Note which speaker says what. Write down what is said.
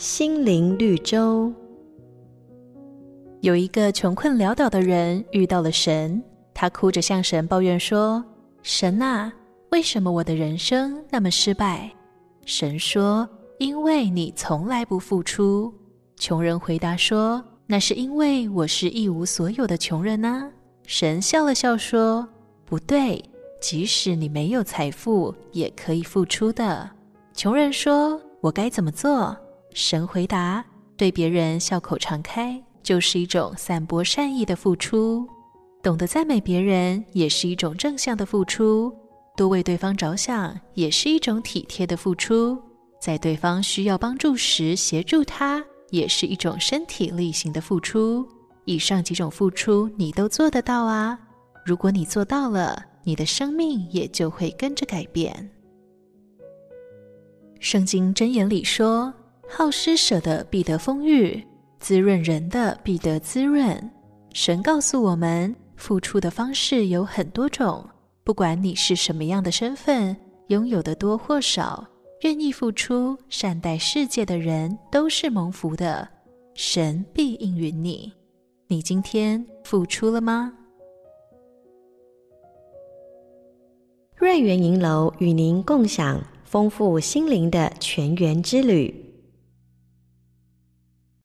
Speaker 1: 心灵绿洲。有一个穷困潦倒的人遇到了神，他哭着向神抱怨说：“神啊，为什么我的人生那么失败？”神说：“因为你从来不付出。”穷人回答说：“那是因为我是一无所有的穷人啊。”神笑了笑说：“不对，即使你没有财富，也可以付出的。”穷人说：“我该怎么做？”神回答：“对别人笑口常开，就是一种散播善意的付出；懂得赞美别人，也是一种正向的付出；多为对方着想，也是一种体贴的付出；在对方需要帮助时协助他，也是一种身体力行的付出。以上几种付出，你都做得到啊！如果你做到了，你的生命也就会跟着改变。”圣经箴言里说。好施舍的必得丰裕，滋润人的必得滋润。神告诉我们，付出的方式有很多种，不管你是什么样的身份，拥有的多或少，愿意付出、善待世界的人都是蒙福的。神必应允你。你今天付出了吗？
Speaker 2: 瑞园银楼与您共享丰富心灵的泉源之旅。